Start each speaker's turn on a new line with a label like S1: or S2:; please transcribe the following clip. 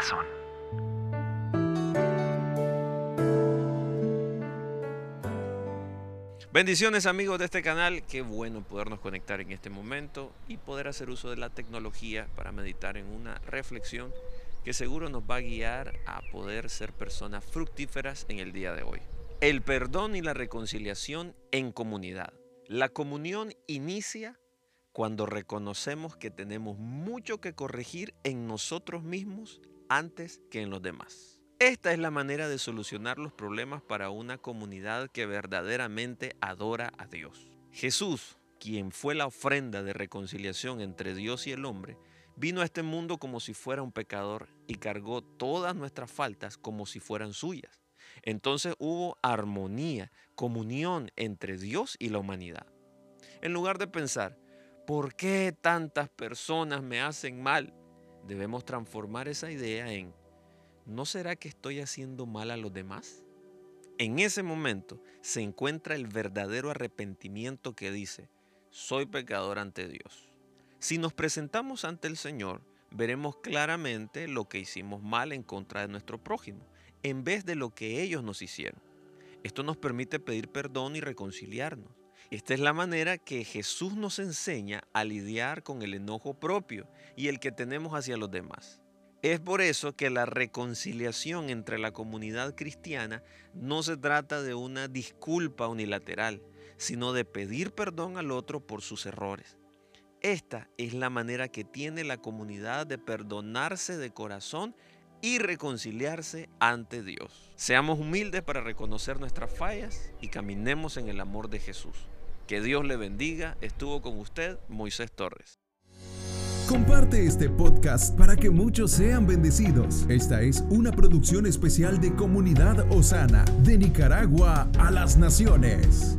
S1: corazón.
S2: Bendiciones amigos de este canal, qué bueno podernos conectar en este momento y poder hacer uso de la tecnología para meditar en una reflexión que seguro nos va a guiar a poder ser personas fructíferas en el día de hoy. El perdón y la reconciliación en comunidad. La comunión inicia cuando reconocemos que tenemos mucho que corregir en nosotros mismos antes que en los demás. Esta es la manera de solucionar los problemas para una comunidad que verdaderamente adora a Dios. Jesús, quien fue la ofrenda de reconciliación entre Dios y el hombre, vino a este mundo como si fuera un pecador y cargó todas nuestras faltas como si fueran suyas. Entonces hubo armonía, comunión entre Dios y la humanidad. En lugar de pensar, ¿por qué tantas personas me hacen mal? Debemos transformar esa idea en, ¿no será que estoy haciendo mal a los demás? En ese momento se encuentra el verdadero arrepentimiento que dice, soy pecador ante Dios. Si nos presentamos ante el Señor, veremos claramente lo que hicimos mal en contra de nuestro prójimo, en vez de lo que ellos nos hicieron. Esto nos permite pedir perdón y reconciliarnos. Esta es la manera que Jesús nos enseña a lidiar con el enojo propio y el que tenemos hacia los demás. Es por eso que la reconciliación entre la comunidad cristiana no se trata de una disculpa unilateral, sino de pedir perdón al otro por sus errores. Esta es la manera que tiene la comunidad de perdonarse de corazón y reconciliarse ante Dios. Seamos humildes para reconocer nuestras fallas y caminemos en el amor de Jesús. Que Dios le bendiga. Estuvo con usted Moisés Torres.
S3: Comparte este podcast para que muchos sean bendecidos. Esta es una producción especial de Comunidad Osana, de Nicaragua a las Naciones.